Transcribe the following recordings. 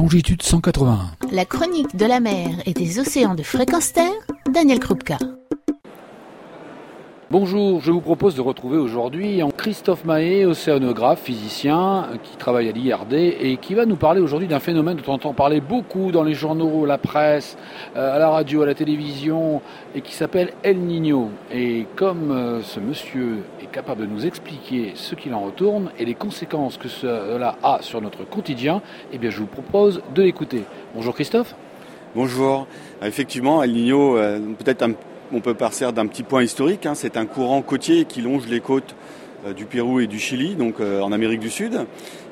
longitude 181. La chronique de la mer et des océans de fréquence terre, Daniel Krupka. Bonjour, je vous propose de retrouver aujourd'hui Christophe Mahé, océanographe, physicien, qui travaille à l'IRD et qui va nous parler aujourd'hui d'un phénomène dont on entend parler beaucoup dans les journaux, la presse, euh, à la radio, à la télévision, et qui s'appelle El Niño. Et comme euh, ce monsieur est capable de nous expliquer ce qu'il en retourne et les conséquences que cela a sur notre quotidien, eh bien je vous propose de l'écouter. Bonjour Christophe. Bonjour. Effectivement, El Niño, euh, peut-être un on peut partir d'un petit point historique. Hein. C'est un courant côtier qui longe les côtes euh, du Pérou et du Chili, donc euh, en Amérique du Sud,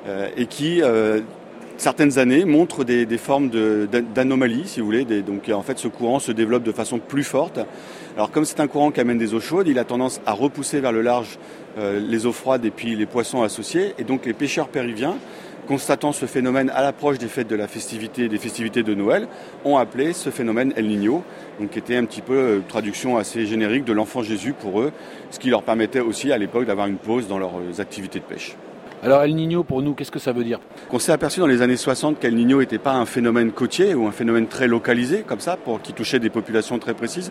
euh, et qui certaines années montre des, formes d'anomalies, si vous voulez. donc en fait, ce courant se développe de façon plus forte. Alors comme c'est un courant qui amène des eaux chaudes, il a tendance à repousser vers le large les eaux froides et puis les poissons associés. Et donc les pêcheurs péruviens constatant ce phénomène à l'approche des fêtes de la festivité, des festivités de Noël, ont appelé ce phénomène El Niño, donc qui était un petit peu une euh, traduction assez générique de l'enfant Jésus pour eux, ce qui leur permettait aussi à l'époque d'avoir une pause dans leurs euh, activités de pêche. Alors El Niño, pour nous, qu'est-ce que ça veut dire? On s'est aperçu dans les années 60 qu'El Niño n'était pas un phénomène côtier ou un phénomène très localisé, comme ça, pour, qui touchait des populations très précises,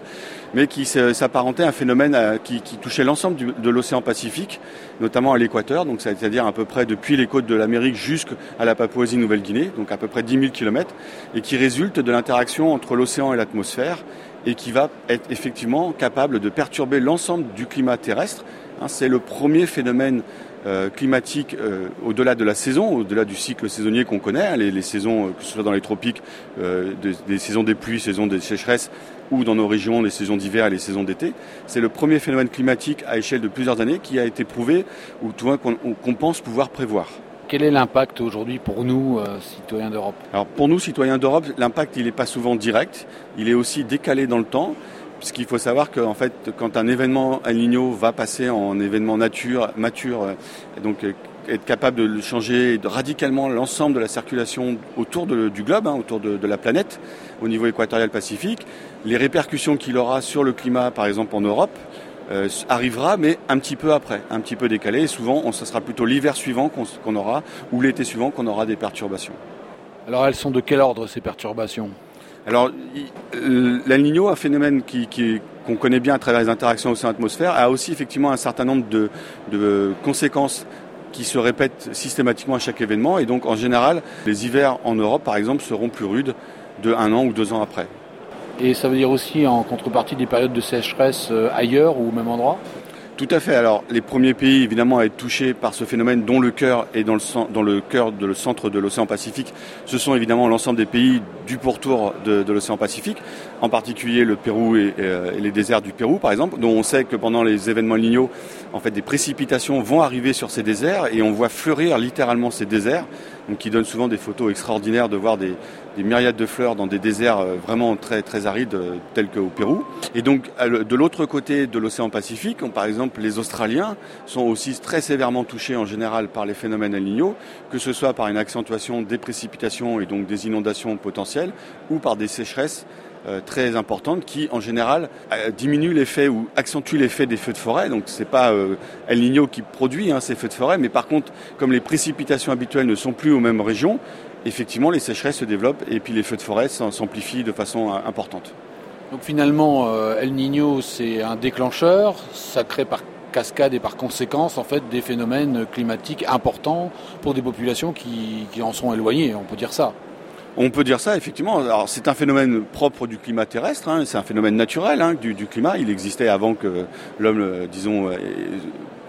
mais qui s'apparentait à un phénomène euh, qui, touchait l'ensemble de l'océan Pacifique, notamment à l'équateur, donc c'est-à-dire à peu près depuis les côtes de l'Amérique jusqu'à la Papouasie-Nouvelle-Guinée, donc à peu près 10 000 km, et qui résulte de l'interaction entre l'océan et l'atmosphère, et qui va être effectivement capable de perturber l'ensemble du climat terrestre. Hein, c'est le premier phénomène euh, climatique euh, au-delà de la saison, au-delà du cycle saisonnier qu'on connaît, hein, les, saisons, euh, que ce soit dans les tropiques, des, saisons des pluies, saisons des sécheresses, ou dans nos régions, les saisons d'hiver et les saisons d'été. C'est le premier phénomène climatique à échelle de plusieurs années qui a été prouvé ou tout qu'on pense pouvoir prévoir. Quel est l'impact aujourd'hui pour nous, citoyens d'Europe? Alors pour nous, citoyens d'Europe, l'impact il n'est pas souvent direct, il est aussi décalé dans le temps. Puisqu'il faut savoir que fait, quand un événement El va passer en événement nature, mature, euh, donc euh, être capable de changer radicalement l'ensemble de la circulation autour du globe, hein, autour de, la planète, au niveau équatorial pacifique, les répercussions qu'il aura sur le climat, par exemple en Europe, euh, arrivera, mais un petit peu après, un petit peu décalé. Et souvent, ce sera plutôt l'hiver suivant qu'on aura, ou l'été suivant qu'on aura des perturbations. Alors, elles sont de quel ordre ces perturbations? Alors, l'El Niño, un phénomène qu'on connaît bien à travers les interactions océan-atmosphère, a aussi effectivement un certain nombre de, conséquences qui se répètent systématiquement à chaque événement. Et donc, en général, les hivers en Europe, par exemple, seront plus rudes de un an ou deux ans après. Et ça veut dire aussi en contrepartie des périodes de sécheresse euh, ailleurs ou au même endroit? Tout à fait. Alors, les premiers pays, évidemment, à être touchés par ce phénomène, dont le cœur est dans le, cœur de le centre de l'océan Pacifique, ce sont évidemment l'ensemble des pays du pourtour de, l'océan Pacifique, en particulier le Pérou euh, et, les déserts du Pérou, par exemple, dont on sait que pendant les événements lignaux, en fait, des précipitations vont arriver sur ces déserts et on voit fleurir littéralement ces déserts, donc qui donnent souvent des photos extraordinaires de voir des, des myriades de fleurs dans des déserts euh, vraiment très très arides euh, tels qu'au Pérou. Et donc de l'autre côté de l'océan Pacifique, par exemple les Australiens sont aussi très sévèrement touchés en général par les phénomènes El que ce soit par une accentuation des précipitations et donc des inondations potentielles ou par des sécheresses très importantes qui, en général, diminuent l'effet ou accentuent l'effet des feux de forêt. Donc, c'est pas El Niño qui produit hein, ces feux de forêt, mais par contre, comme les précipitations habituelles ne sont plus aux mêmes régions, effectivement, les sécheresses se développent et puis les feux de forêt s'amplifient de façon euh, importante. Donc finalement, euh, El Niño, c'est un déclencheur, ça crée par cascade et par conséquence en fait des phénomènes climatiques importants pour des populations qui, en sont éloignées, on peut dire ça. On peut dire ça, effectivement. C'est un phénomène propre du climat terrestre, hein. c'est un phénomène naturel hein, du, climat. Il existait avant que l'homme, euh, disons,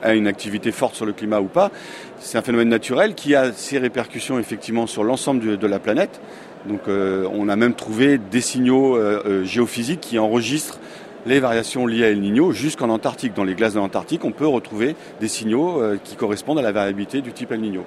a une activité forte sur le climat ou pas. C'est un phénomène naturel qui a ses répercussions effectivement sur l'ensemble de la planète. Donc euh, on a même trouvé des signaux euh, euh, géophysiques qui enregistrent les variations liées à El Niño jusqu'en Antarctique. Dans les glaces de l'Antarctique, on peut retrouver des signaux qui correspondent à la variabilité du type El Niño.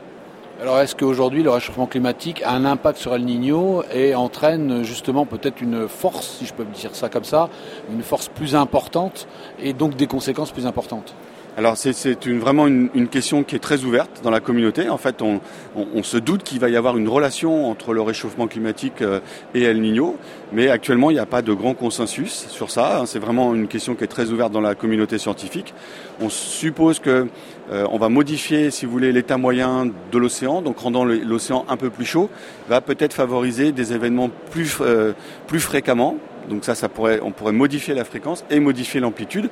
Alors est-ce qu'aujourd'hui le réchauffement climatique a un impact sur El Niño et entraîne justement peut-être une force, si je peux dire ça comme ça, une force plus importante et donc des conséquences plus importantes? Alors c'est une, vraiment une, une, question qui est très ouverte dans la communauté. En fait, on, on, on se doute qu'il va y avoir une relation entre le réchauffement climatique euh, et El Niño, mais actuellement il n'y a pas de grand consensus sur ça. C'est vraiment une question qui est très ouverte dans la communauté scientifique. On suppose que euh, on va modifier, si vous voulez, l'état moyen de l'océan, donc rendant l'océan un peu plus chaud, va peut-être favoriser des événements plus, euh, plus fréquemment donc ça, on pourrait modifier la fréquence et modifier l'amplitude.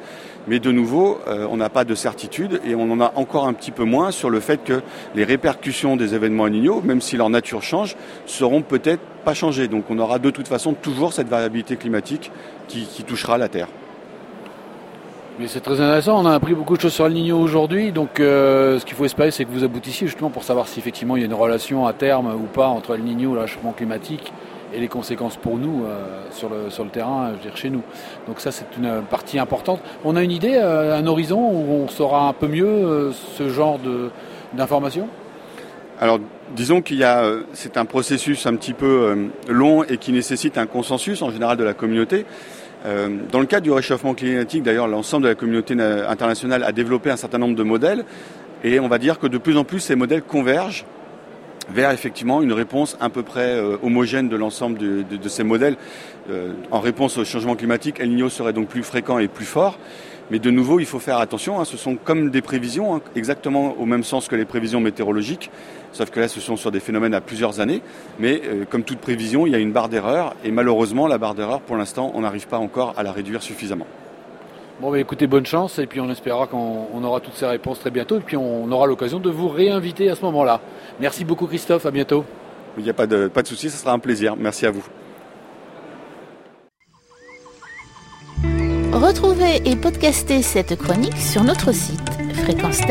Mais de nouveau, euh, on n'a pas de certitude et on en a encore un petit peu moins sur le fait que les répercussions des événements El même si leur nature change, seront peut-être pas changées. Donc on aura de toute façon toujours cette variabilité climatique qui, touchera la Terre. Mais c'est très intéressant, on a appris beaucoup de choses sur El Niño aujourd'hui, donc euh, ce qu'il faut espérer c'est que vous aboutissiez justement pour savoir si effectivement il y a une relation à terme ou pas entre El Niño et le réchauffement climatique et les conséquences pour nous euh, sur, le, terrain, dire chez nous. Donc ça c'est une partie importante. On a une idée, euh, un horizon où on saura un peu mieux euh, ce genre d'informations? Alors, disons qu'il y a, c'est un processus un petit peu long et qui nécessite un consensus en général de la communauté. Dans le cadre du réchauffement climatique, d'ailleurs, l'ensemble de la communauté internationale a développé un certain nombre de modèles et on va dire que de plus en plus ces modèles convergent vers effectivement une réponse à peu près euh, homogène de l'ensemble de, ces modèles. Euh, en réponse au changement climatique, El Niño serait donc plus fréquent et plus fort. Mais de nouveau, il faut faire attention. Hein, ce sont comme des prévisions, hein, exactement au même sens que les prévisions météorologiques, sauf que là, ce sont sur des phénomènes à plusieurs années. Mais euh, comme toute prévision, il y a une barre d'erreur, et malheureusement, la barre d'erreur, pour l'instant, on n'arrive pas encore à la réduire suffisamment. Bon, bah, écoutez, bonne chance, et puis on espérera qu'on aura toutes ces réponses très bientôt, et puis on aura l'occasion de vous réinviter à ce moment-là. Merci beaucoup Christophe, à bientôt. Il n'y a pas de, pas de souci, ce sera un plaisir. Merci à vous. Retrouvez et podcastez cette chronique sur notre site fréquence